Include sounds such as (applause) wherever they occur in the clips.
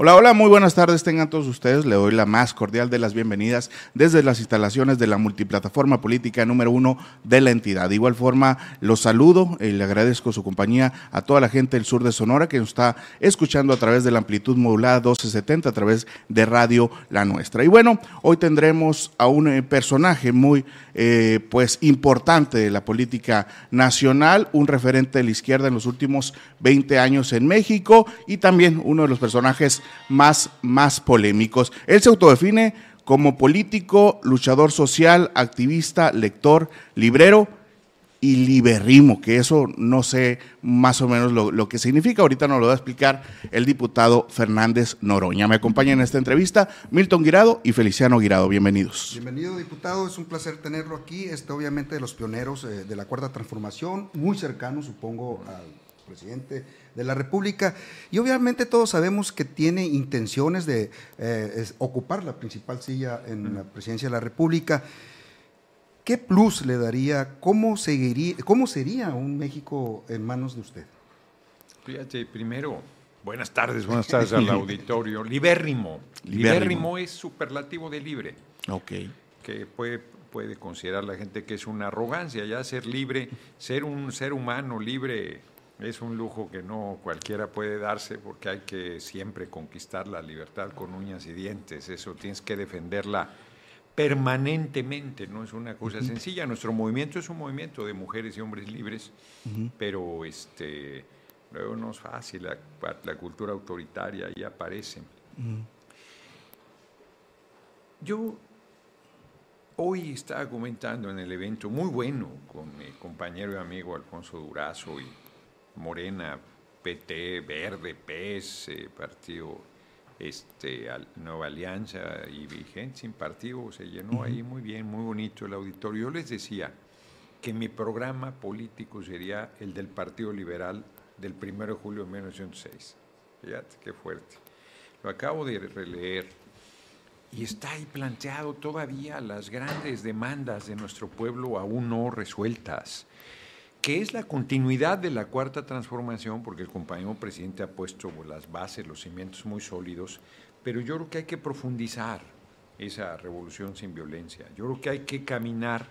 Hola, hola, muy buenas tardes tengan todos ustedes. Le doy la más cordial de las bienvenidas desde las instalaciones de la multiplataforma política número uno de la entidad. De igual forma, los saludo y le agradezco su compañía a toda la gente del sur de Sonora que nos está escuchando a través de la amplitud modulada 1270 a través de Radio La Nuestra. Y bueno, hoy tendremos a un eh, personaje muy eh, pues importante de la política nacional, un referente de la izquierda en los últimos 20 años en México y también uno de los personajes más, más polémicos. Él se autodefine como político, luchador social, activista, lector, librero y liberrimo, que eso no sé más o menos lo, lo, que significa. Ahorita nos lo va a explicar el diputado Fernández Noroña. Me acompañan en esta entrevista Milton Guirado y Feliciano Guirado. Bienvenidos. Bienvenido, diputado. Es un placer tenerlo aquí. Este, obviamente, de los pioneros eh, de la Cuarta Transformación, muy cercano, supongo, al presidente de la República. Y obviamente todos sabemos que tiene intenciones de eh, ocupar la principal silla en la presidencia de la República. ¿Qué plus le daría? ¿Cómo, seguiría, ¿Cómo sería un México en manos de usted? Fíjate, primero, buenas tardes, (laughs) buenas tardes al auditorio. Libérrimo. Libérrimo es superlativo de libre. Ok. Que puede, puede considerar la gente que es una arrogancia, ya ser libre, ser un ser humano libre es un lujo que no cualquiera puede darse porque hay que siempre conquistar la libertad con uñas y dientes. Eso tienes que defenderla permanentemente, no es una cosa sencilla. Nuestro movimiento es un movimiento de mujeres y hombres libres, pero este, luego no es fácil, la, la cultura autoritaria ahí aparece. Yo hoy estaba comentando en el evento muy bueno con mi compañero y amigo Alfonso Durazo y Morena, PT, Verde, PES, eh, Partido este, Nueva Alianza y Vigente sin partido, se llenó ahí muy bien, muy bonito el auditorio. Yo les decía que mi programa político sería el del Partido Liberal del 1 de julio de 1906. Fíjate qué fuerte. Lo acabo de releer y está ahí planteado todavía las grandes demandas de nuestro pueblo aún no resueltas que es la continuidad de la cuarta transformación, porque el compañero presidente ha puesto las bases, los cimientos muy sólidos, pero yo creo que hay que profundizar esa revolución sin violencia. Yo creo que hay que caminar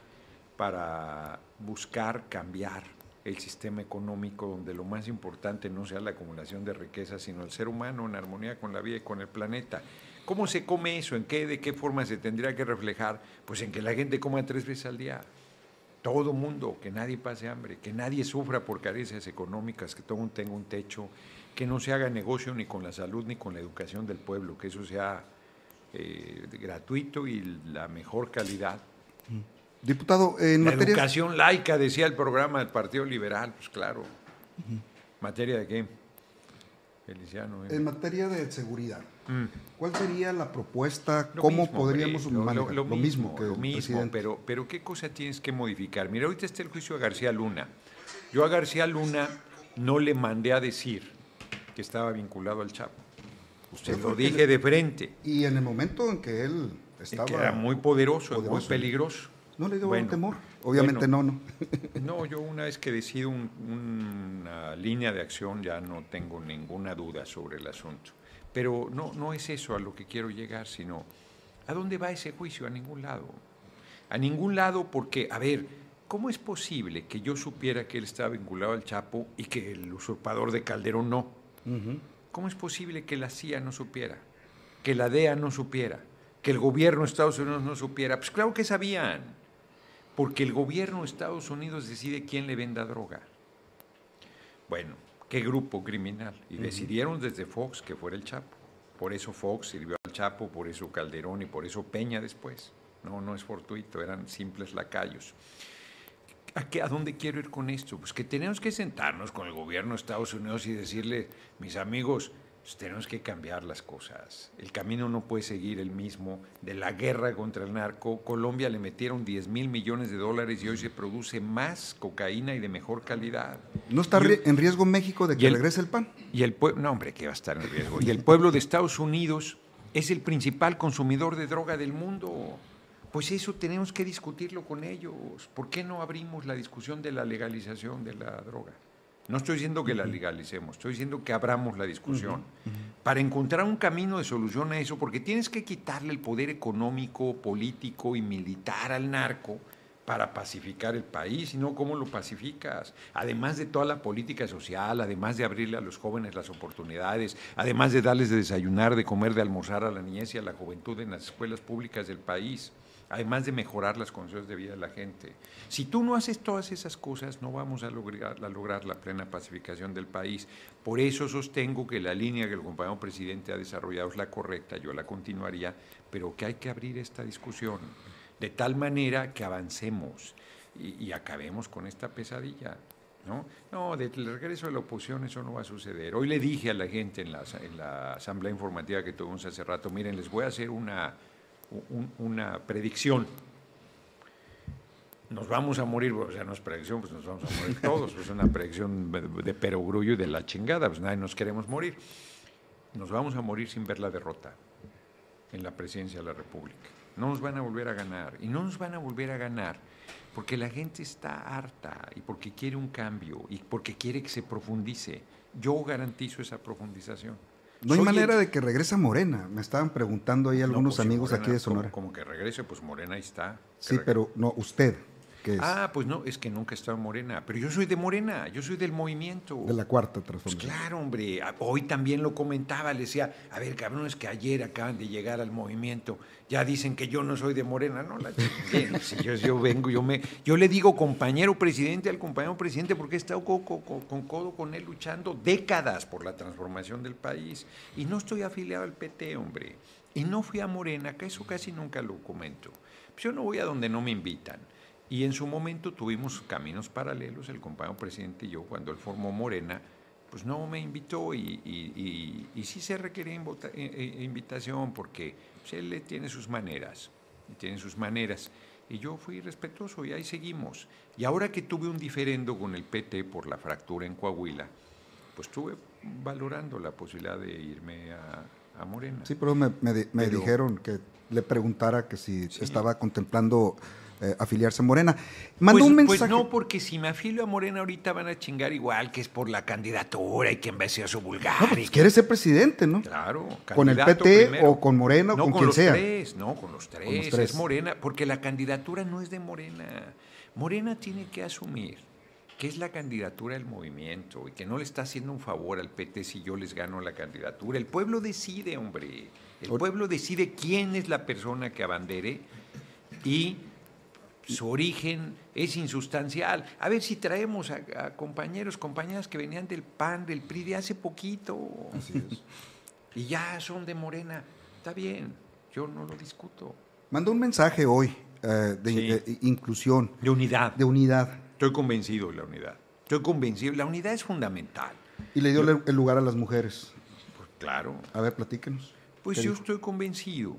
para buscar cambiar el sistema económico donde lo más importante no sea la acumulación de riquezas, sino el ser humano en armonía con la vida y con el planeta. ¿Cómo se come eso? ¿En qué, de qué forma se tendría que reflejar? Pues en que la gente coma tres veces al día todo mundo, que nadie pase hambre, que nadie sufra por carencias económicas, que todo mundo tenga un techo, que no se haga negocio ni con la salud ni con la educación del pueblo, que eso sea eh, gratuito y la mejor calidad. Diputado, en la materia... educación laica, decía el programa del Partido Liberal, pues claro. ¿Materia de qué? Feliciano. ¿eh? En materia de seguridad. Mm. ¿Cuál sería la propuesta? Lo ¿Cómo mismo, podríamos lo, lo, lo, mismo, que lo mismo pero, pero ¿qué cosa tienes que modificar? Mira, ahorita está el juicio a García Luna. Yo a García Luna no le mandé a decir que estaba vinculado al Chapo. Usted lo dije de frente. Y en el momento en que él estaba... Que era muy poderoso, poderoso, muy peligroso. ¿No le dio bueno, temor? Obviamente bueno, no, no. (laughs) no, yo una vez que decido un, una línea de acción ya no tengo ninguna duda sobre el asunto. Pero no, no es eso a lo que quiero llegar, sino ¿a dónde va ese juicio? A ningún lado. A ningún lado porque, a ver, ¿cómo es posible que yo supiera que él estaba vinculado al Chapo y que el usurpador de Calderón no? Uh -huh. ¿Cómo es posible que la CIA no supiera? que la DEA no supiera, que el gobierno de Estados Unidos no supiera. Pues claro que sabían, porque el gobierno de Estados Unidos decide quién le venda droga. Bueno, ¿qué grupo criminal? Y decidieron desde Fox que fuera el Chapo. Por eso Fox sirvió al Chapo, por eso Calderón y por eso Peña después. No, no es fortuito, eran simples lacayos. ¿A, qué, ¿A dónde quiero ir con esto? Pues que tenemos que sentarnos con el gobierno de Estados Unidos y decirle, mis amigos, pues tenemos que cambiar las cosas. El camino no puede seguir el mismo de la guerra contra el narco. Colombia le metieron 10 mil millones de dólares y hoy se produce más cocaína y de mejor calidad. ¿No está Y- en riesgo México de que el- regrese el PAN? Y el pueblo, no hombre, que va a estar en riesgo. Y el pueblo de Estados Unidos es el principal consumidor de droga del mundo. Pues eso tenemos que discutirlo con ellos. ¿Por qué no abrimos la discusión de la legalización de la droga? No estoy diciendo que la legalicemos, estoy diciendo que abramos la discusión para encontrar un camino de solución a eso, porque tienes que quitarle el poder económico, político y militar al narco para pacificar el país, y no cómo lo pacificas. Además de toda la política social, además de abrirle a los jóvenes las oportunidades, además de darles de desayunar, de comer, de almorzar a la niñez y a la juventud en las escuelas públicas del país, además de mejorar las condiciones de vida de la gente. Si tú no haces todas esas cosas, no vamos a lograr, la plena pacificación del país. Por eso sostengo que la línea que el compañero presidente ha desarrollado es la correcta, yo la continuaría, pero que hay que abrir esta discusión de tal manera que avancemos y, y acabemos con esta pesadilla. ¿no? no, del regreso de la oposición eso no va a suceder. Hoy le dije a la gente en la, en la asamblea informativa que tuvimos hace rato, miren, les voy a hacer una, un- una predicción. Nos vamos a morir, o sea, no es predicción, pues nos vamos a morir (laughs) todos, es una predicción de, de perogrullo y de la chingada, pues nadie nos queremos morir. Nos vamos a morir sin ver la derrota en la presidencia de la República. No nos van a volver a ganar. Y no nos van a volver a ganar porque la gente está harta y porque quiere un cambio y porque quiere que se profundice. Yo garantizo esa profundización. No hay manera el- de que regrese Morena. Me estaban preguntando ahí algunos pues, si amigos Morena, aquí de Sonora. Como, que regrese, pues Morena ahí está. Sí, regrese. pero no, usted, es Ah, pues no, es que nunca he estado en Morena. Pero yo soy de Morena, yo soy del movimiento. de la cuarta Pues transformación. claro, hombre. Hoy también lo comentaba, le decía, a ver, cabrón, es que ayer acaban de llegar al movimiento. Ya dicen que yo no soy de Morena, no la. (laughs) Si yo, yo vengo, yo me, yo le digo compañero presidente al compañero presidente porque he estado co- co- co- con codo con él luchando décadas por la transformación del país. Y no estoy afiliado al PT, hombre. Y no fui a Morena, que eso casi nunca lo comento. Pues yo no voy a donde no me invitan. Y en su momento tuvimos caminos paralelos, el compañero presidente y yo, cuando él formó Morena, pues no me invitó y, y- y- y sí se requería invota- eh, eh, invitación porque pues, él tiene sus maneras, tiene sus maneras. Y yo fui respetuoso y ahí seguimos. Y ahora que tuve un diferendo con el PT por la fractura en Coahuila, pues estuve valorando la posibilidad de irme a, a Morena. Sí, pero me, me me Pero- dijeron que le preguntara que si Sí. estaba contemplando eh, afiliarse a Morena. Mandó pues, un pues mensaje. no, porque si me afilio a Morena ahorita van a chingar igual, que es por la candidatura y que en vez de su vulgar. No, y pues que- quiere ser presidente, ¿no? Claro. ¿Con el PT primero. o con Morena o no, con con quien los sea? Tres, no, con los tres. Con los tres. Es Morena, porque la candidatura no es de Morena. Morena tiene que asumir que es la candidatura del movimiento y que no le está haciendo un favor al PT si yo les gano la candidatura. El pueblo decide, hombre. El pueblo decide quién es la persona que abandere y su origen es insustancial. A ver si traemos a, a compañeros, compañeras que venían del PAN, del PRI de hace poquito. (laughs) Y ya son de Morena. Está bien, yo no lo discuto. Mandó un mensaje hoy eh, de Sí. inclusión, De unidad. de unidad, Estoy convencido de la unidad. Estoy convencido. La unidad es fundamental. y le dio el lugar a las mujeres. Pues claro. A ver, platíquenos. Pues ¿Qué yo dijo? estoy convencido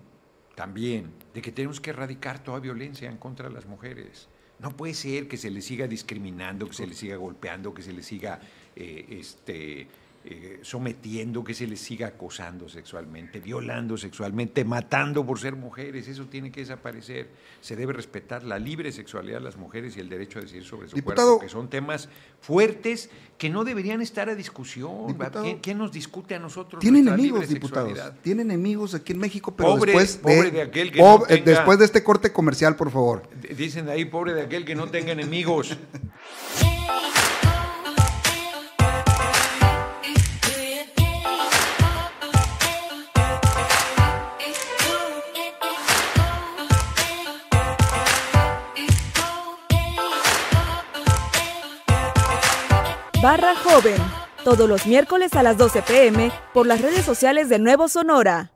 también de que tenemos que erradicar toda violencia en contra de las mujeres. No puede ser que se les siga discriminando, que se les siga golpeando, que se les siga eh, este, eh, sometiendo, que se les siga acosando sexualmente, violando sexualmente, matando por ser mujeres. Eso tiene que desaparecer. Se debe respetar la libre sexualidad de las mujeres y el derecho a decidir sobre su Diputado- cuerpo, que son temas fuertes que no deberían estar a discusión. Diputado- ¿Quién, quién nos discute a nosotros? Tiene nuestra enemigos, libre diputados. sexualidad? Tiene enemigos aquí en México, pero Pobre- después, pobre de aquel que no tenga- después de este corte comercial, por favor. Dicen ahí, pobre de aquel que no tenga enemigos. (laughs) barra joven. Todos los miércoles a las 12 pm por las redes sociales de Nuevo Sonora.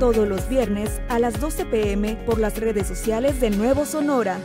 Todos los viernes a las 12 pm por las redes sociales de Nuevo Sonora.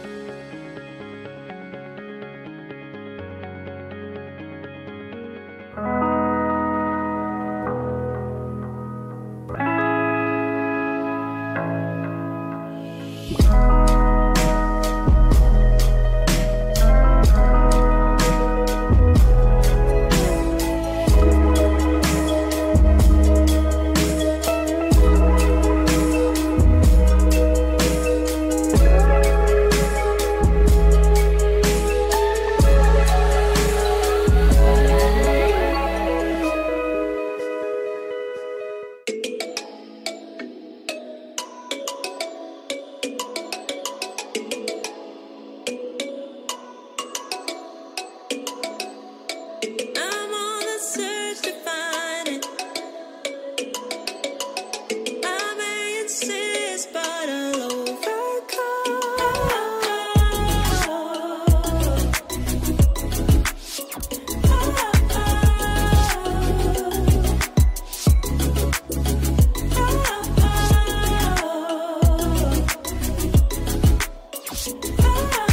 oh no.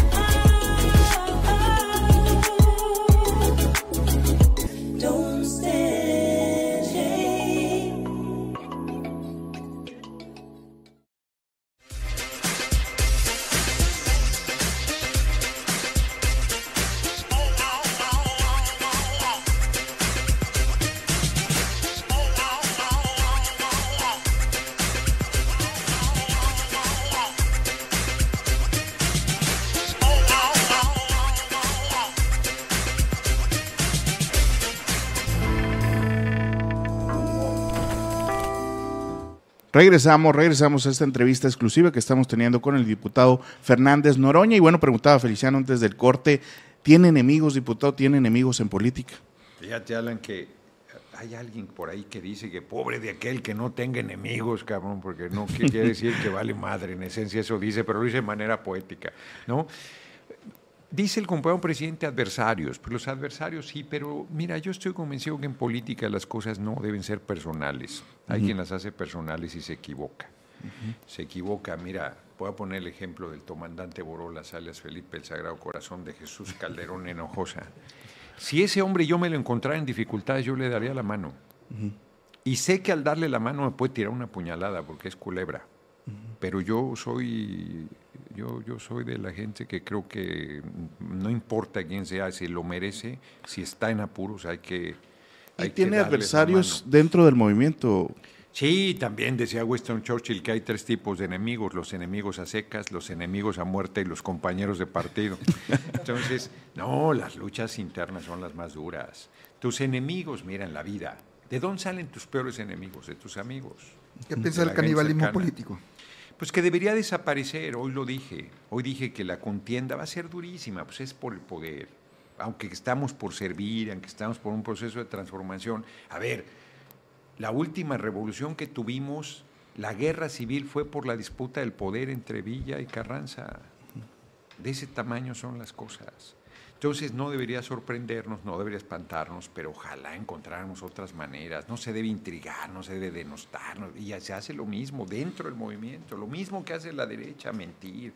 Regresamos, regresamos a esta entrevista exclusiva que estamos teniendo con el diputado Fernández Noroña. Y bueno, preguntaba Feliciano antes del corte, ¿tiene enemigos, diputado? ¿Tiene enemigos en política? Fíjate, Alan, que hay alguien por ahí que dice que pobre de aquel que no tenga enemigos, cabrón, porque no quiere decir que vale madre, en esencia eso dice, pero lo dice de manera poética, ¿no? Dice el compañero presidente adversarios, pues los adversarios sí, pero mira, yo estoy convencido que en política las cosas no deben ser personales. Hay quien las hace personales y se equivoca. Se equivoca, mira, voy a poner el ejemplo del comandante Borolas, alias Felipe, el Sagrado Corazón de Jesús Calderón Hinojosa. Si ese hombre yo me lo encontrara en dificultades, yo le daría la mano. Y sé que al darle la mano me puede tirar una puñalada porque es culebra. Pero yo soy, yo, yo soy de la gente que creo que no importa quién sea, si lo merece, si está en apuros, hay que. ¿Y hay tiene adversarios mano. dentro del movimiento? Sí, también decía Winston Churchill que hay tres tipos de enemigos, los enemigos a secas, los enemigos a muerte y los compañeros de partido. (laughs) Entonces, no, las luchas internas son las más duras. Tus enemigos, mira, en la vida, ¿de dónde salen tus peores enemigos? De tus amigos. ¿Qué piensa del canibalismo cercana. político? Pues que debería desaparecer, hoy lo dije. Hoy dije que la contienda va a ser durísima, pues es por el poder. Aunque estamos por servir, aunque estamos por un proceso de transformación. A ver, la última revolución que tuvimos, la guerra civil fue por la disputa del poder entre Villa y Carranza. De ese tamaño son las cosas. Entonces no debería sorprendernos, no debería espantarnos, pero ojalá encontráramos otras maneras. No se debe intrigar, no se debe denostarnos. Y ya se hace lo mismo dentro del movimiento, lo mismo que hace la derecha, mentir.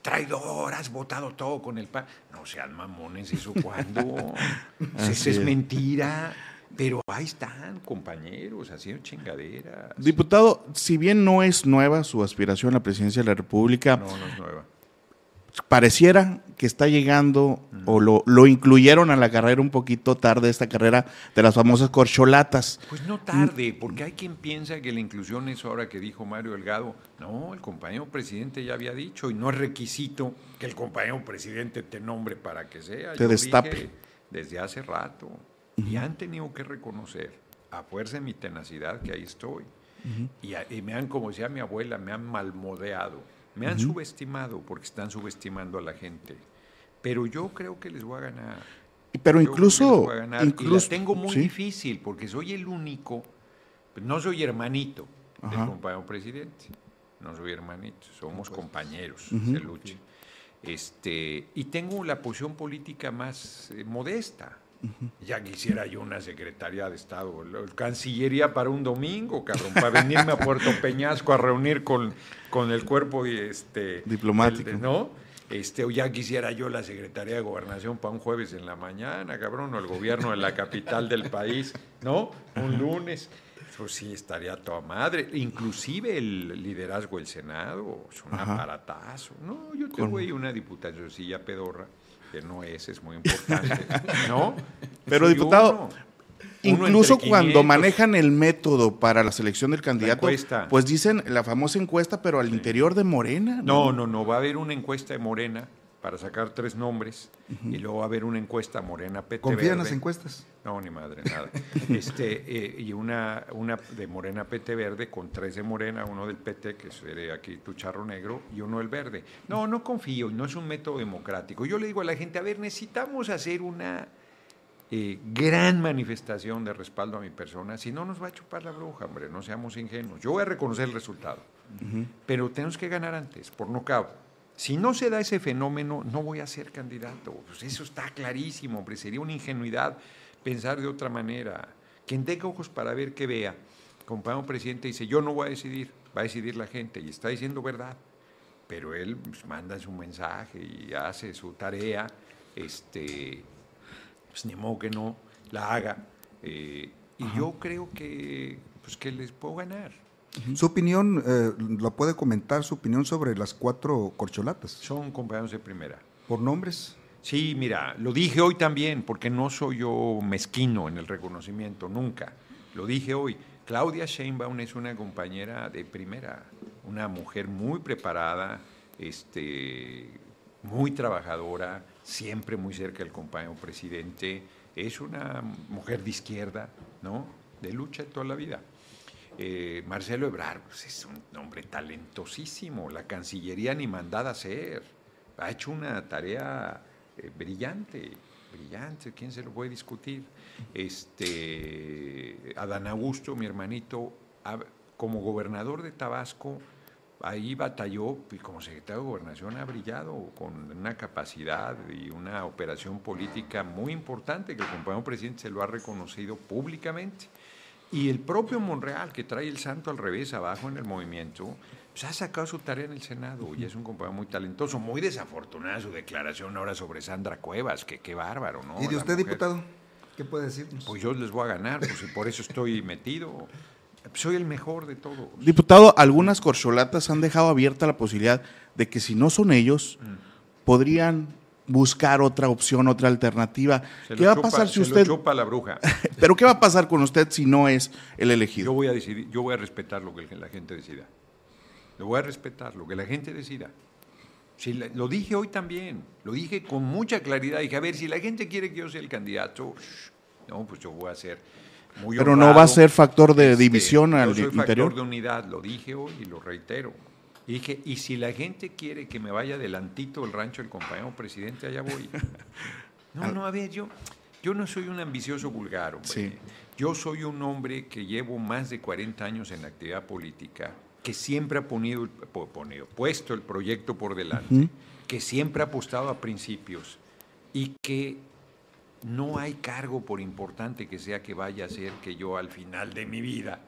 Traidor, has votado todo con el PAN. No sean mamones, ¿eso cuándo? (laughs) Así Eso es es. mentira. Pero ahí están, compañeros, haciendo chingaderas. Diputado, si bien no es nueva su aspiración a la presidencia de la República, No, no es nueva. Pareciera que está llegando o lo, lo incluyeron a la carrera un poquito tarde, esta carrera de las famosas corcholatas. Pues no tarde, porque hay quien piensa que la inclusión es ahora que dijo Mario Delgado. No, el compañero presidente ya había dicho y no es requisito que el compañero presidente te nombre para que sea. Te Yo destape. dije desde hace rato. Y han tenido que reconocer, a fuerza de mi tenacidad, que ahí estoy. y, y me han, como decía mi abuela, me han malmodeado, me han subestimado porque están subestimando a la gente. Pero yo creo que les voy a ganar. Pero Yo incluso, les voy a ganar. y la incluso tengo muy sí. difícil porque soy el único, no soy hermanito del compañero presidente, no soy hermanito, somos compañeros Ujú. de lucha. Este, y tengo la posición política más eh, modesta. Ya quisiera yo una secretaría de Estado, la Cancillería para un domingo, cabrón, para venirme a Puerto Peñasco a reunir con, con el cuerpo y este, Diplomático. el- ¿no? Este, o ya quisiera yo la Secretaría de Gobernación para un jueves en la mañana, cabrón, o el gobierno de la capital del país, ¿no? Un lunes. Eso sí estaría toda madre. Inclusive el liderazgo del Senado, es un Ajá. aparatazo. No, yo tengo ahí una diputacioncilla pedorra, que no es, es muy importante, (laughs) ¿no? Pero Soy diputado, uno. Incluso cuando 500. manejan el método para la selección del candidato, encuesta. pues dicen la famosa encuesta, pero al interior de Morena. No, no, no. Va a haber una encuesta de Morena para sacar tres nombres y luego va a haber una encuesta Morena PT ¿Confía en las encuestas? No, ni madre, nada. (laughs) este, eh, y una, una de Morena PT Verde con tres de Morena, uno del PT, que sería aquí tu charro negro, y uno del verde. No, no confío, no es un método democrático. Yo le digo a la gente, a ver, necesitamos hacer una eh, gran manifestación de respaldo a mi persona, si no nos va a chupar la bruja, hombre, no seamos ingenuos. Yo voy a reconocer el resultado, pero tenemos que ganar antes, por no cabo. Si no se da ese fenómeno, no voy a ser candidato. Pues eso está clarísimo, hombre. Sería una ingenuidad pensar de otra manera. Quien tenga ojos para ver que vea. Compañero presidente dice, yo no voy a decidir, va a decidir la gente. Y está diciendo verdad. Pero él pues, manda su mensaje y hace su tarea. Este, pues ni modo que no la haga. Eh, y yo creo que, pues, que les puedo ganar. Su opinión, eh, ¿la puede comentar su opinión sobre las cuatro corcholatas? Son compañeros de primera. ¿Por nombres? Sí, mira, lo dije hoy también, porque no soy yo mezquino en el reconocimiento, nunca. Lo dije hoy. Claudia Sheinbaum es una compañera de primera, una mujer muy preparada, este, muy trabajadora, siempre muy cerca del compañero presidente. Es una mujer de izquierda, ¿no? De lucha toda la vida. Eh, Marcelo Ebrard pues, es un hombre talentosísimo, la Cancillería ni mandada a hacer. Ha hecho una tarea eh, brillante, brillante, ¿quién se lo puede discutir? Este, Adán Augusto, mi hermanito, como gobernador de Tabasco, ahí batalló y como secretario de Gobernación ha brillado con una capacidad y una operación política muy importante que el compañero presidente se lo ha reconocido públicamente. Y el propio Monreal, que trae el santo al revés abajo en el movimiento, pues ha sacado su tarea en el Senado y es un compañero muy talentoso. Muy desafortunada su declaración ahora sobre Sandra Cuevas, que qué bárbaro, ¿no? ¿Y de usted, diputado? ¿Qué puede decirnos? Pues yo les voy a ganar, pues y por eso estoy metido. Soy el mejor de todos. Diputado, algunas corcholatas han dejado abierta la posibilidad de que si no son ellos, Mm. podrían buscar otra opción, otra alternativa. Se ¿Qué va a pasar si se lo chupa la bruja. (laughs) Pero ¿qué va a pasar con usted si no es el elegido? Yo voy a decidir, yo voy a respetar lo que la gente decida. Lo voy a respetar, lo que la gente decida. Si la- lo dije hoy también, lo dije con mucha claridad. Dije, a ver, si la gente quiere que yo sea el candidato, no, pues yo voy a ser muy Pero no va a ser factor de Este, división al soy interior. factor de unidad, lo dije hoy y lo reitero. Y dije, y si la gente quiere que me vaya adelantito del rancho del compañero presidente, allá voy. (laughs) No, no, a ver, yo, yo no soy un ambicioso vulgar, hombre. Sí. Yo soy un hombre que llevo más de 40 años en la actividad política, que siempre ha ponido, el- po- ponido- puesto el proyecto por delante, que siempre ha apostado a principios y que no hay cargo, por importante que sea, que vaya a ser que yo al final de mi vida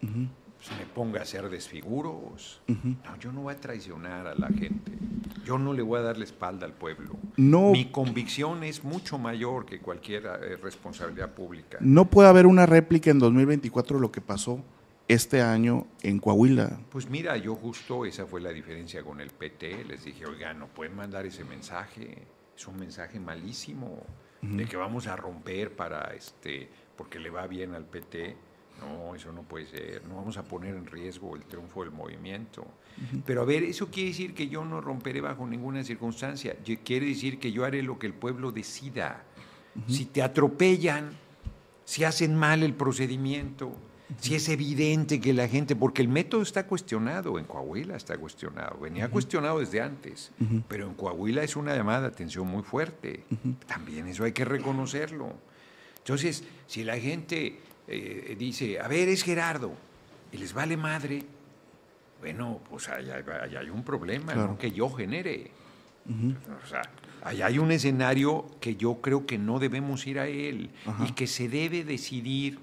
pues, me ponga a hacer desfiguros. No, yo no voy a traicionar a la gente. Yo no le voy a dar la espalda al pueblo. No. Mi convicción es mucho mayor que cualquier eh, responsabilidad pública. No puede haber una réplica en 2024 de lo que pasó este año en Coahuila. Pues mira, yo justo esa fue la diferencia con el PT. Les dije, oiga, no pueden mandar ese mensaje. Es un mensaje malísimo de que vamos a romper para este, porque le va bien al PT. No, eso no puede ser. No vamos a poner en riesgo el triunfo del movimiento. Pero a ver, eso quiere decir que yo no romperé bajo ninguna circunstancia. Quiere decir que yo haré lo que el pueblo decida. Si te atropellan, si hacen mal el procedimiento, si es evidente que la gente, porque el método está cuestionado, en Coahuila está cuestionado, venía cuestionado desde antes, pero en Coahuila es una llamada de atención muy fuerte. También eso hay que reconocerlo. Entonces, si la gente eh, dice, a ver, es Gerardo, y les vale madre, bueno, pues ahí hay, un problema Claro. ¿no? que yo genere. O sea, ahí hay un escenario que yo creo que no debemos ir a él y que se debe decidir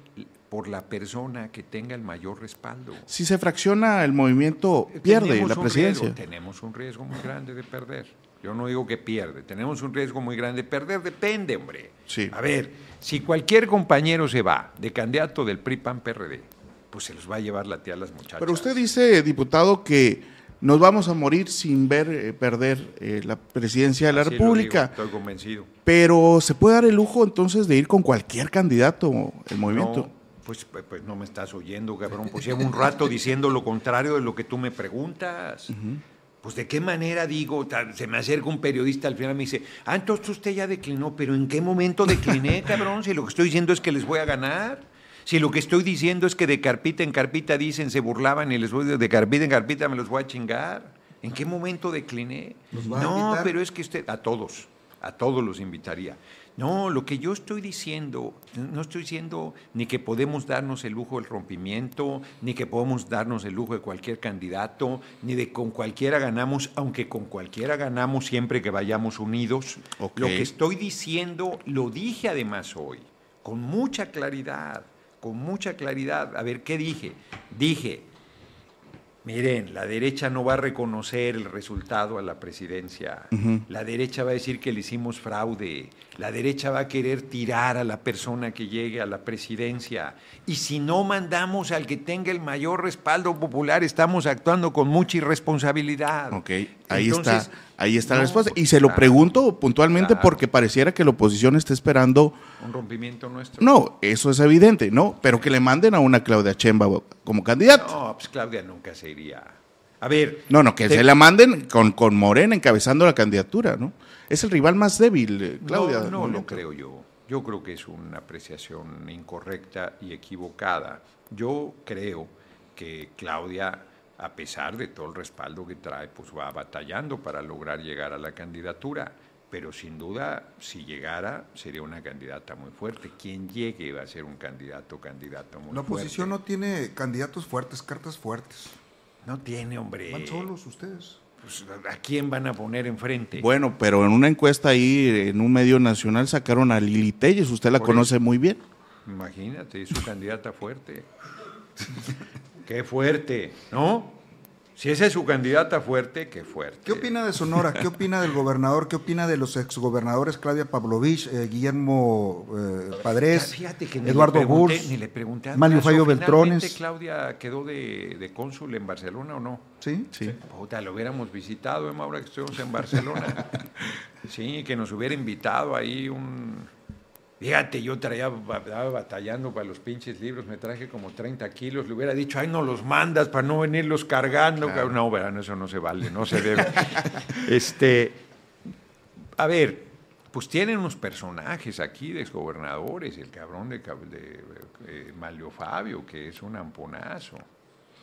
por la persona que tenga el mayor respaldo. Si se fracciona el movimiento, pierde Tenemos la presidencia. riesgo, tenemos un riesgo muy grande de perder. Yo no digo que pierde, tenemos un riesgo muy grande de perder, depende, hombre. Sí. A ver, si cualquier compañero se va de candidato del PRI PAN PRD, pues se los va a llevar la tía a las muchachas. Pero usted dice, diputado, que nos vamos a morir sin ver eh, perder eh, la presidencia de la Así República. digo, estoy convencido. Pero se puede dar el lujo entonces de ir con cualquier candidato el movimiento. No, pues, pues, pues no me estás oyendo, cabrón. Pues llevo un rato diciendo lo contrario de lo que tú me preguntas. Pues de qué manera digo, se me acerca un periodista al final me dice, ah, entonces usted ya declinó, pero ¿en qué momento decliné, (laughs) cabrón? Si lo que estoy diciendo es que les voy a ganar. Si lo que estoy diciendo es que de carpita en carpita dicen, se burlaban y les voy de carpita en carpita me los voy a chingar. ¿En qué momento decliné? ¿Los va a No, pero es que usted, a todos, a todos los invitaría. No, lo que yo estoy diciendo, no estoy diciendo ni que podemos darnos el lujo del rompimiento, ni que podemos darnos el lujo de cualquier candidato, ni de con cualquiera ganamos, aunque con cualquiera ganamos siempre que vayamos unidos. Lo que estoy diciendo, lo dije además hoy, con mucha claridad, con mucha claridad. A ver, ¿qué dije? Dije, Miren, la derecha no va a reconocer el resultado a la presidencia. La derecha va a decir que le hicimos fraude. La derecha va a querer tirar a la persona que llegue a la presidencia. Y si no mandamos al que tenga el mayor respaldo popular, estamos actuando con mucha irresponsabilidad. Ok, ahí Entonces, está, ahí está la respuesta. pues, Y se lo claro, pregunto puntualmente claro. porque pareciera que la oposición está esperando. Un rompimiento nuestro. No, eso es evidente, ¿no? Pero que le manden a una Claudia Chemba como candidata. No, pues Claudia nunca se iría. A ver. No, no, que te- se la manden con, con Morena encabezando la candidatura, ¿no? Es el rival más débil, eh, Claudia. No, no lo creo yo. Yo creo que es una apreciación incorrecta y equivocada. Yo creo que Claudia, a pesar de todo el respaldo que trae, pues va batallando para lograr llegar a la candidatura. Pero sin duda, si llegara, sería una candidata muy fuerte. Quien llegue va a ser un candidato o candidata muy La oposición fuerte. no tiene candidatos fuertes, cartas fuertes. No tiene, hombre. Van solos ustedes. Pues, ¿A quién van a poner enfrente? Bueno, pero en una encuesta ahí, en un medio nacional, sacaron a Lili Telles, usted la Por conoce muy bien. Imagínate, es su candidata fuerte. (laughs) qué fuerte, ¿no? Si esa es su candidata fuerte, qué fuerte. ¿Qué opina de Sonora? ¿Qué opina del gobernador? ¿Qué opina de los exgobernadores Claudia Pavlovich, eh, Guillermo eh, Padres, que Eduardo a Mario Fallo ¿finalmente Beltrones? Claudia quedó de, de cónsul en Barcelona o no? ¿Sí? Sí. Puta, lo hubiéramos visitado, Emma, ahora que estuvimos en Barcelona. (laughs) sí, que nos hubiera invitado ahí un... Fíjate, yo traía, estaba batallando para los pinches libros, me traje como 30 kilos, le hubiera dicho, ay, no los mandas para no venirlos cargando. cabrón". No, verán, eso no se vale, no se debe. (laughs) este, a ver, pues tienen unos personajes aquí de exgobernadores, el cabrón de, de, eh, Malio Fabio, que es un amponazo.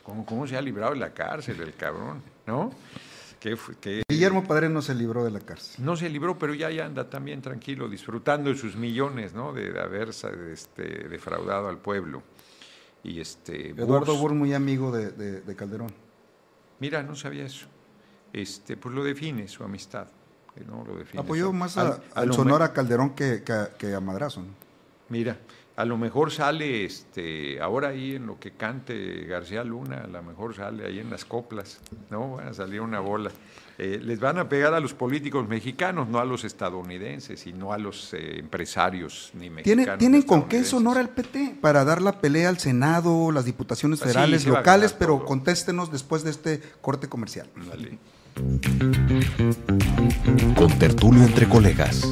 ¿Cómo, ¿Cómo se ha librado de la cárcel el cabrón? ¿No? Que, fu- que Guillermo Padres no se libró de la cárcel. no se libró, pero ya, ya anda también tranquilo, disfrutando de sus millones, ¿no? De, de haber este, defraudado al pueblo. Y este, Eduardo Burs, muy amigo de, de- de Calderón. Mira, no sabía eso. Este, pues lo define su amistad. eh, ¿no? Lo define Apoyó su- más al- a, al lo Sonora Calderón que, que a- que a Madrazo. ¿no? Mira, a lo mejor sale, este, ahora ahí en lo que cante García Luna, a lo mejor sale ahí en las coplas, ¿no? Va a salir una bola. Eh, les van a pegar a los políticos mexicanos, no a los estadounidenses y no a los eh, empresarios ni mexicanos. ¿Tiene, ni ¿Tienen con qué. Sonora el PT para dar la pelea al Senado, las diputaciones federales, sí locales? Pero todo. contéstenos después de este corte comercial. Ándale. Con tertulio entre colegas.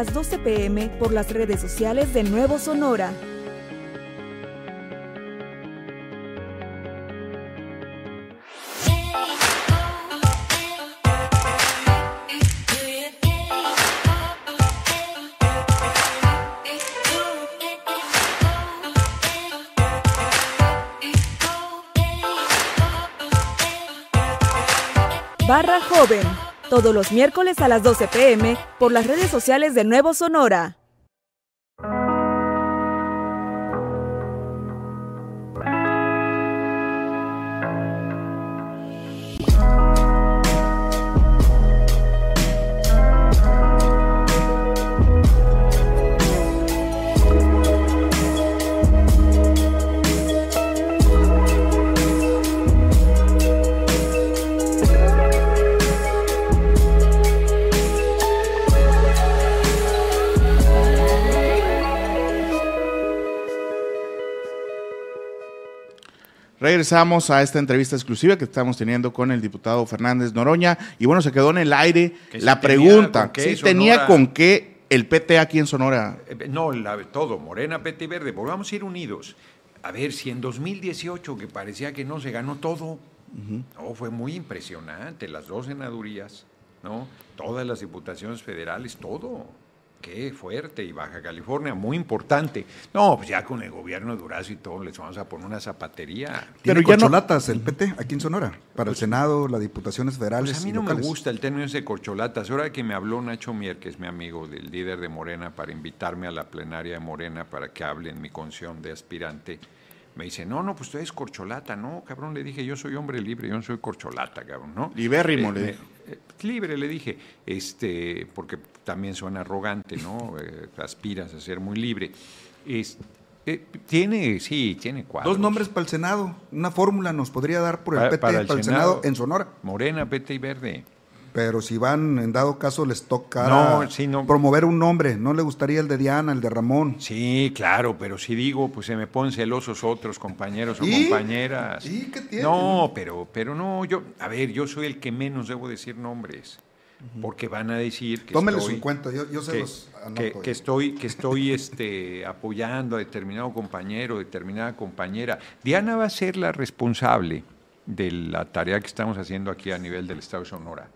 Las 12 pm por las redes sociales de Nuevo Sonora. Todos los miércoles a las 12 pm por las redes sociales de Nuevo Sonora. Regresamos a esta entrevista exclusiva que estamos teniendo con el diputado Fernández Noroña. Y bueno, se quedó en el aire Que la pregunta. Si Sonora- tenía con qué el PT aquí en Sonora. Eh, No, la- todo, Morena, PT y Verde, volvamos a ir unidos. A ver, si en 2018, que parecía que no se ganó todo, no, fue muy impresionante, las dos senadurías, ¿no? Todas las diputaciones federales, todo. Qué fuerte, y Baja California, muy importante. No, pues ya con el gobierno de Durazo y todo, les vamos a poner una zapatería. Tiene Pero ya no- corcholatas el PT aquí en Sonora, para el Senado, las diputaciones federales Pues a mí y no me gusta el término ese de corcholatas. Ahora que me habló Nacho Mier, que es mi amigo, del líder de Morena, para invitarme a la plenaria de Morena para que hable en mi condición de aspirante, me dice, no, no, pues tú eres corcholata. No, cabrón, le dije, yo soy hombre libre, yo no soy corcholata, cabrón, ¿no? Libérrimo, le me- dijo. eh, libre, le dije, este, porque también suena arrogante, ¿no? (laughs) Eh, aspiras a ser muy libre. Es- eh, tiene, sí, tiene cuadros. Dos nombres para el Senado, una fórmula nos podría dar por el Pa- PT para el, Senado. en Sonora. Morena, PT y Verde. Pero si van, en dado caso, les toca No, sí, no. promover un nombre. ¿No le gustaría el de Diana, el de Ramón? Sí, claro, pero si digo, pues se me ponen celosos otros compañeros o compañeras. ¿Y qué tiene? No, pero, pero no, yo, a ver, yo soy el que menos debo decir nombres, porque van a decir que Tómeles estoy, un cuento, yo, yo se que, los anoto. que- estoy, que estoy (laughs) este, apoyando a determinado compañero, determinada compañera. Diana va a ser la responsable de la tarea que estamos haciendo aquí a nivel del Estado de Sonora.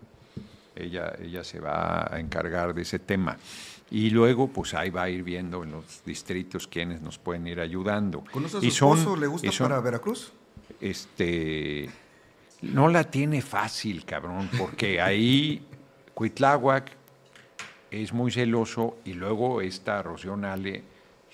Ella, ella se va a encargar de ese tema. Y luego, pues ahí va a ir viendo en los distritos quiénes nos pueden ir ayudando. ¿Conoce a su Y son- esposo? ¿Le gusta son- para Veracruz? este no la tiene fácil, cabrón, porque ahí Cuitláhuac es muy celoso y luego esta Rocío Nale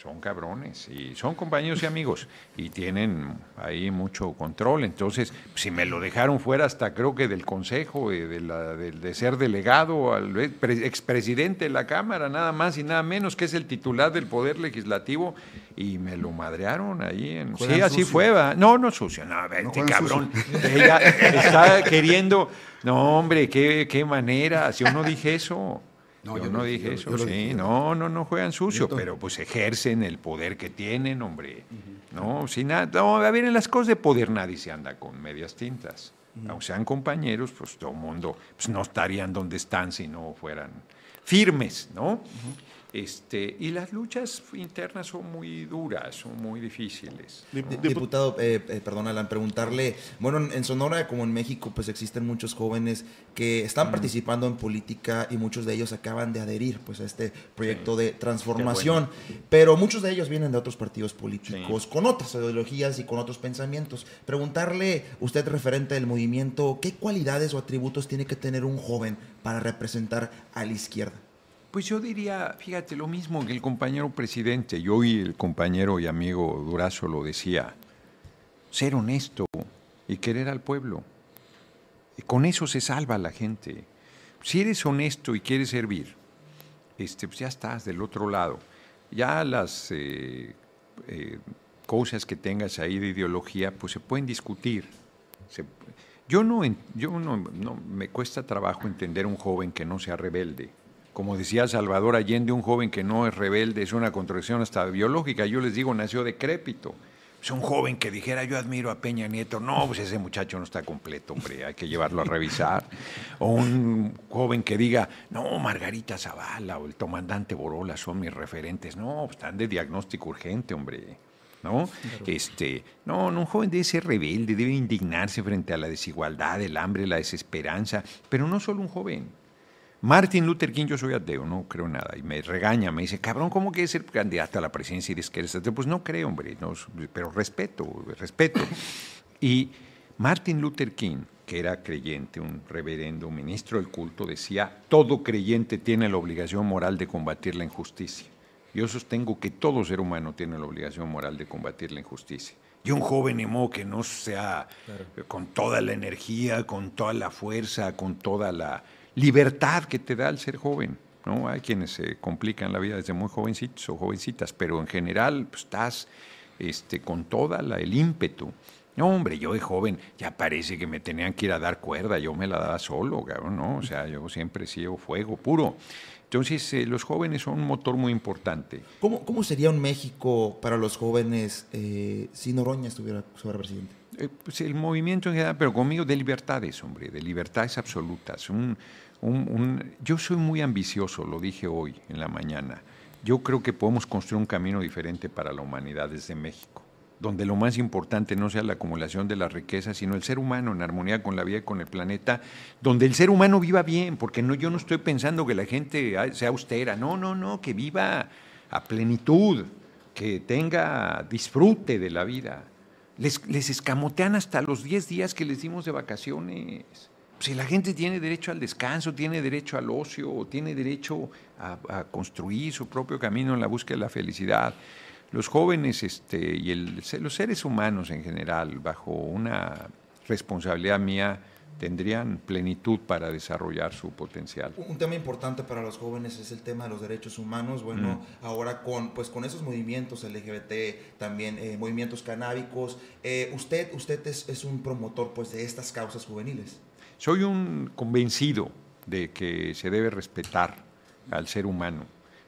son cabrones y son compañeros y amigos y tienen ahí mucho control. Entonces, si me lo dejaron fuera hasta creo que del consejo, eh, de, la- de- de ser delegado al ex- pre- expresidente de la Cámara, nada más y nada menos, que es el titular del Poder Legislativo, y me lo madrearon ahí. En, sí, así sucio. fue, ¿va? No, no sucio, no, juegan cabrón. Ella está queriendo, no, hombre, qué, qué manera, si yo no dije eso. No, yo, yo no dije yo- eso, yo sí, dije. no, no, no juegan sucio, pero pues ejercen el poder que tienen, hombre. No, sin nada, no, a ver, en las cosas de poder nadie se anda con medias tintas. Aunque sean compañeros, pues todo el mundo pues, no estarían donde están si no fueran firmes, ¿no? Este, y las luchas internas son muy duras, son muy difíciles. Dip- Di- dip- Diputado, eh, eh, perdón, Alan, preguntarle, bueno, en, en Sonora como en México, pues existen muchos jóvenes que están participando en política y muchos de ellos acaban de adherir pues a este proyecto de transformación, pero muchos de ellos vienen de otros partidos políticos con otras ideologías y con otros pensamientos. Preguntarle, usted referente del movimiento, ¿qué cualidades o atributos tiene que tener un joven para representar a la izquierda? Pues yo diría, fíjate, lo mismo que el compañero presidente, y hoy el compañero y amigo Durazo lo decía, ser honesto y querer al pueblo. Y con eso se salva la gente. Si eres honesto y quieres servir, este, pues ya estás del otro lado. Ya las eh, eh, cosas que tengas ahí de ideología, pues se pueden discutir. Yo no, yo no, no- me cuesta trabajo entender un joven que no sea rebelde. Como decía Salvador Allende, un joven que no es rebelde es una contradicción hasta biológica. Yo les digo, nació decrépito. Es un joven que dijera, yo admiro a Peña Nieto. No, pues ese muchacho no está completo, hombre, hay que llevarlo a revisar. O un joven que diga, no, Margarita Zavala o el comandante Borola son mis referentes. No, pues, están de diagnóstico urgente, hombre. ¿no? Este, no, no, un joven debe ser rebelde, debe indignarse frente a la desigualdad, el hambre, la desesperanza, pero no solo un joven. Martin Luther King, yo soy ateo, no creo nada, y me regaña, me dice, cabrón, ¿cómo quieres ser candidato a la presidencia y dices que eres ateo? Pues no creo, hombre, no, pero respeto, respeto. (laughs) Y Martin Luther King, que era creyente, un reverendo, un ministro del culto, decía, todo creyente tiene la obligación moral de combatir la injusticia. Yo sostengo que todo ser humano tiene la obligación moral de combatir la injusticia. Y un joven emo que no sea con toda la energía, con toda la fuerza, con toda la libertad que te da el ser joven. ¿no? Hay quienes se complican la vida desde muy jovencitos o jovencitas, pero en general pues, estás este, con toda la, el ímpetu. No, hombre, yo de joven ya parece que me tenían que ir a dar cuerda, yo me la daba solo, cabrón, ¿no? O sea, yo siempre he sido fuego puro. Entonces, eh, los jóvenes son un motor muy importante. ¿Cómo, cómo sería un México para los jóvenes eh, si Noroña estuviera presidente? Eh, pues el movimiento en general, pero conmigo de libertades, hombre, de libertades absolutas. Yo soy muy ambicioso, lo dije hoy en la mañana. Yo creo que podemos construir un camino diferente para la humanidad desde México, donde lo más importante no sea la acumulación de las riquezas, sino el ser humano en armonía con la vida y con el planeta, donde el ser humano viva bien, porque no, yo no estoy pensando que la gente sea austera, no, no, no, que viva a plenitud, que tenga disfrute de la vida. Les, les escamotean hasta los 10 días que les dimos de vacaciones. Si la gente tiene derecho al descanso, tiene derecho al ocio, tiene derecho a, construir su propio camino en la búsqueda de la felicidad. Los jóvenes este, y el- los seres humanos en general, bajo una responsabilidad mía, tendrían plenitud para desarrollar su potencial. Un tema importante para los jóvenes es el tema de los derechos humanos. Bueno, Mm. ahora con pues con esos movimientos LGBT, también eh, movimientos canábicos, eh, usted usted es, es un promotor pues de estas causas juveniles. Soy un convencido de que se debe respetar al ser humano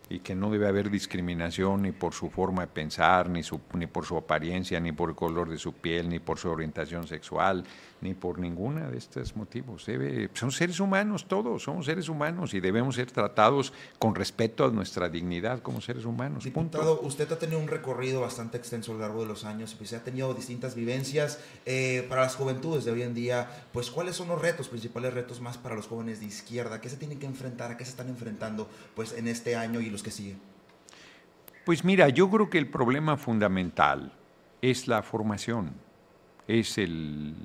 y que no debe haber discriminación ni por su forma de pensar, ni, su- ni por su apariencia, ni por el color de su piel, ni por su orientación sexual, ni por ninguna de estos motivos. Debe, son seres humanos todos, somos seres humanos y debemos ser tratados con respeto a nuestra dignidad como seres humanos. punto. Diputado, usted ha tenido un recorrido bastante extenso a lo largo de los años, pues ha tenido distintas vivencias eh, para las juventudes de hoy en día. Pues, ¿cuáles son los retos, principales retos más para los jóvenes de izquierda? ¿Qué se tienen que enfrentar? ¿A qué se están enfrentando pues en este año y los que siguen? Pues mira, yo creo que el problema fundamental es la formación, es el-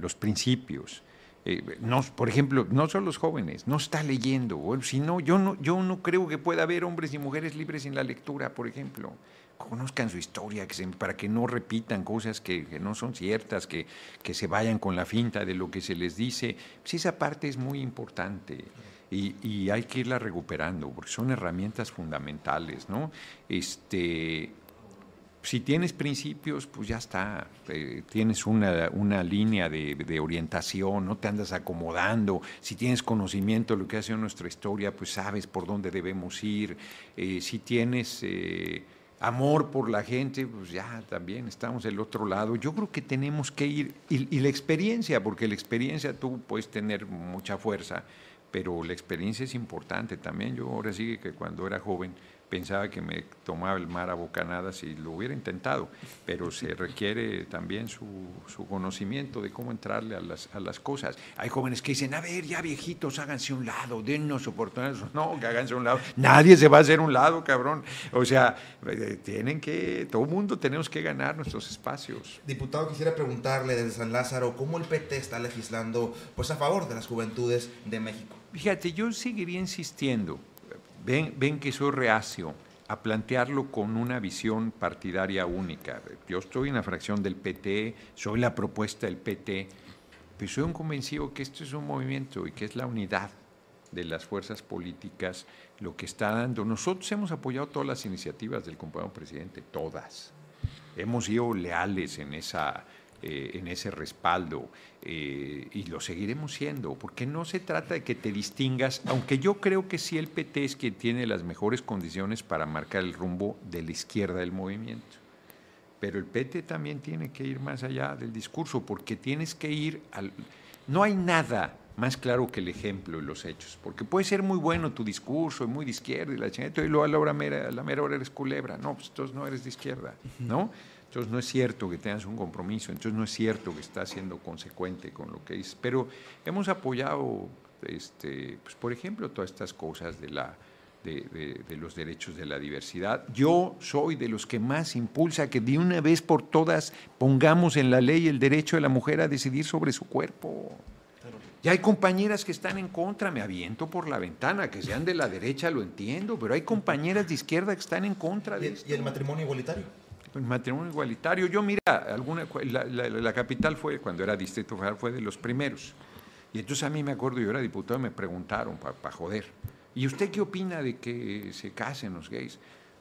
los principios. Eh, no, por ejemplo, no son los jóvenes, no está leyendo. Bueno, si no, yo no, yo no creo que pueda haber hombres y mujeres libres sin la lectura, por ejemplo. Conozcan su historia que se- para que no repitan cosas que, que no son ciertas, que, que se vayan con la finta de lo que se les dice. Pues esa parte es muy importante y, y hay que irla recuperando porque son herramientas fundamentales, ¿no? Este, si tienes principios, pues ya está, eh, tienes una, una línea de, de orientación, no te andas acomodando, si tienes conocimiento de lo que ha sido nuestra historia, pues sabes por dónde debemos ir, Eh, si tienes eh, amor por la gente, pues ya también estamos del otro lado. Yo creo que tenemos que ir, y, y la experiencia, porque la experiencia tú puedes tener mucha fuerza, pero la experiencia es importante también. Yo ahora sí que cuando era joven pensaba que me tomaba el mar a bocanadas y lo hubiera intentado, pero se (laughs) requiere también su, su conocimiento de cómo entrarle a las, a las cosas. Hay jóvenes que dicen, a ver, ya viejitos, háganse un lado, dennos oportunidades. (laughs) No, que háganse un lado. Nadie se va a hacer un lado, cabrón. O sea, eh, tienen que, todo el mundo tenemos que ganar nuestros espacios. Diputado, quisiera preguntarle desde San Lázaro, ¿cómo el PT está legislando pues a favor de las juventudes de México? Fíjate, yo seguiría insistiendo. Ven, ven que soy reacio a plantearlo con una visión partidaria única. Yo estoy en la fracción del PT, soy la propuesta del PT, pero soy un convencido que esto es un movimiento y que es la unidad de las fuerzas políticas lo que está dando. Nosotros hemos apoyado todas las iniciativas del compañero presidente, todas. Hemos sido leales en, esa, eh, en ese respaldo eh, y lo seguiremos siendo, porque no se trata de que te distingas, aunque yo creo que sí el PT es quien tiene las mejores condiciones para marcar el rumbo de la izquierda del movimiento. Pero el PT también tiene que ir más allá del discurso, porque tienes que ir al... No hay nada más claro que el ejemplo y los hechos, porque puede ser muy bueno tu discurso muy de izquierda y la chingada, y luego a la, hora mera, mera hora eres culebra. No, pues entonces no eres de izquierda, ¿no? Entonces no es cierto que tengas un compromiso, entonces no es cierto que estás siendo consecuente con lo que dices. Pero hemos apoyado, este, pues, por ejemplo, todas estas cosas de la de, de- de los derechos de la diversidad. Yo soy de los que más impulsa que de una vez por todas pongamos en la ley el derecho de la mujer a decidir sobre su cuerpo. Ya hay compañeras que están en contra, me aviento por la ventana, que sean de la derecha, lo entiendo, pero hay compañeras de izquierda que están en contra de esto. ¿Y el matrimonio igualitario? Matrimonio igualitario. Yo, mira, alguna, la, capital fue, cuando era Distrito Federal, fue de los primeros. Y entonces a mí me acuerdo, yo era diputado y me preguntaron para joder. ¿Y usted qué opina de que se casen los gays?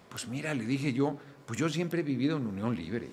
Pues mira, le dije yo, pues yo siempre he vivido en unión libre.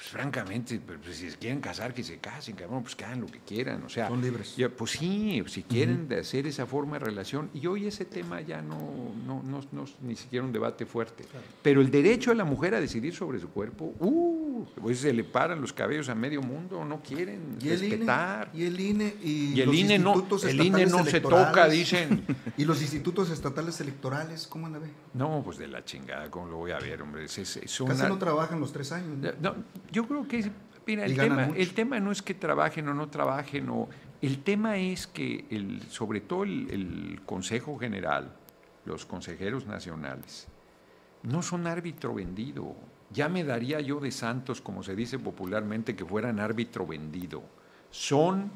Pues francamente, pues, pues, si se quieren casar, que se casen, cabrón, pues que hagan lo que quieran. O sea, Son libres. ya, pues sí, si quieren de hacer esa forma de relación. Y hoy ese tema ya no, no, no, no es ni siquiera un debate fuerte. Pero el derecho de la mujer a decidir sobre su cuerpo, uh, pues se le paran los cabellos a medio mundo, no quieren Y el INE, respetar. y el INE y, Y el los INE no- institutos el INE no se toca, dicen. (laughs) y los institutos estatales electorales, ¿cómo anda ve? No, pues de la chingada, ¿cómo lo voy a ver, hombre? Es, es- es Casi una- no trabajan los tres años. ¿no? No, yo creo que, mira, el tema, mucho. el tema no es que trabajen o no trabajen, o, el tema es que, el, sobre todo el, el Consejo General, los consejeros nacionales, no son árbitro vendido. Ya me daría yo de santos, como se dice popularmente, que fueran árbitro vendido. Son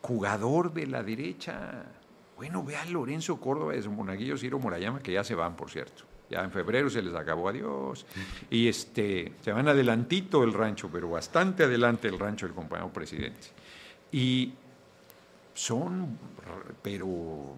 jugador de la derecha. Bueno, ve a Lorenzo Córdoba de Monaguillo, Ciro Morayama, que ya se van, por cierto. Ya en febrero se les acabó adiós. Y este, se van adelantito del rancho, pero bastante adelante el rancho del compañero presidente. Y son, pero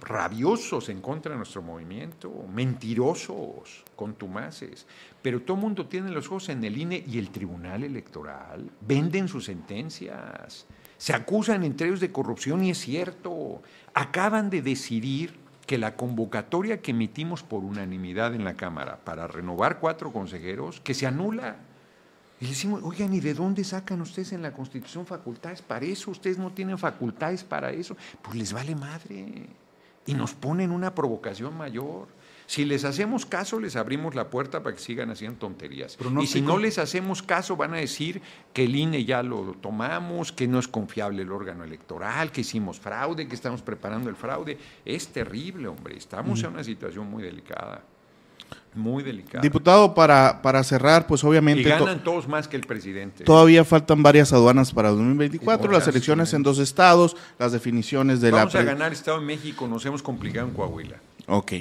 rabiosos en contra de nuestro movimiento, mentirosos, contumaces. Pero todo el mundo tiene los ojos en el INE y el Tribunal Electoral. Venden sus sentencias. Se acusan entre ellos de corrupción y es cierto. Acaban de decidir que la convocatoria que emitimos por unanimidad en la Cámara para renovar cuatro consejeros, que se anula. Y decimos, oigan, ¿y de dónde sacan ustedes en la Constitución facultades para eso? Ustedes no tienen facultades para eso. Pues les vale madre. Y nos ponen una provocación mayor. Si les hacemos caso, les abrimos la puerta para que sigan haciendo tonterías. y si no les hacemos caso, van a decir que el INE ya lo tomamos, que no es confiable el órgano electoral, que hicimos fraude, que estamos preparando el fraude. Es terrible, hombre. Estamos en una situación muy delicada. Muy delicada. Diputado, para, para cerrar, pues obviamente... y to- ganan todos más que el presidente. Todavía faltan varias aduanas para 2024, Y las elecciones en dos estados, las definiciones de Vamos la... a pre- ganar Estado de México, nos hemos complicado en Coahuila. Ok.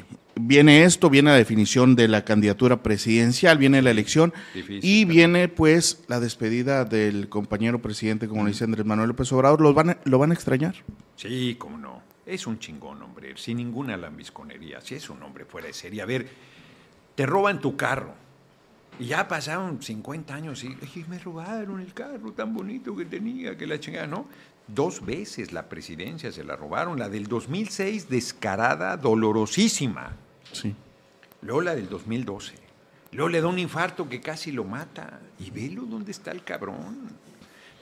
Viene esto, viene la definición de la candidatura presidencial, viene la elección Difícil y viene pues la despedida del compañero presidente, como le dice Andrés Manuel López Obrador. ¿Los van a- ¿Lo van a extrañar? Sí, cómo no. Es un chingón, hombre, sin ninguna lambisconería. Si es un hombre fuera de serie. A ver, te roban tu carro. Y ya pasaron 50 años y "Ay, me robaron el carro tan bonito que tenía, que la chingada, ¿no? Dos veces la presidencia se la robaron. La del 2006, descarada, dolorosísima. Sí. Luego la del 2012. Luego le da un infarto que casi lo mata. Y velo dónde está el cabrón.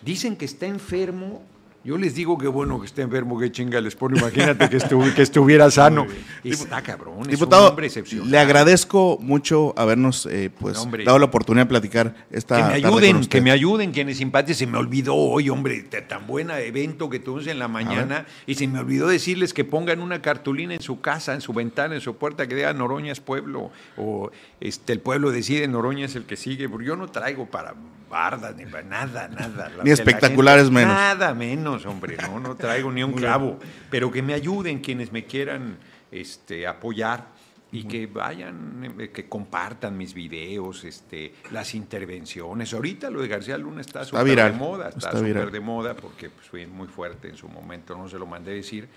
Dicen que está enfermo. Yo les digo que bueno que esté enfermo, que chinga les pone. Imagínate que, que estuviera (laughs) sano. Está cabrón. es un hombre excepcional. le agradezco mucho habernos eh, pues hombre. dado la oportunidad de platicar esta Que me tarde con ayuden, usted. que me ayuden quienes simpáticos. Se me olvidó hoy, hombre, tan buena evento que tuvimos en la mañana. Y se me olvidó decirles que pongan una cartulina en su casa, en su ventana, en su puerta, que diga Noroña es pueblo. O este, el pueblo decide, Noroña es el que sigue. Porque yo no traigo para bardas, ni ba- nada, nada. La- Ni espectaculares gente- menos. Nada menos, hombre, no, no (laughs) traigo ni un clavo. Pero que me ayuden quienes me quieran este, apoyar y que vayan, eh, que compartan mis videos, este, las intervenciones. Ahorita lo de García Luna está súper de moda, está súper de moda porque pues, fue muy fuerte en su momento, no se lo mandé decir,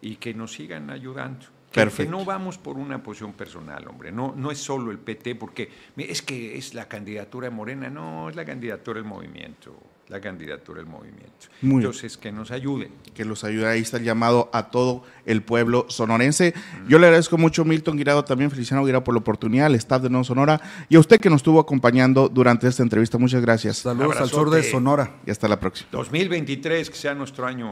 y que nos sigan ayudando. Que, que Perfecto. no vamos por una posición personal, hombre. No, no es solo el PT, porque es que es la candidatura de Morena. No, es la candidatura del movimiento. La candidatura del movimiento. Muy bien. Entonces, que nos ayuden. que los ayude. Ahí está el llamado a todo el pueblo sonorense. Yo le agradezco mucho, Milton Guirado, también Feliciano Guirado por la oportunidad, al staff de Nuevo Sonora y a usted que nos estuvo acompañando durante esta entrevista. Muchas gracias. Saludos al sur de. Sonora. Y hasta la próxima. 2023, que sea nuestro año.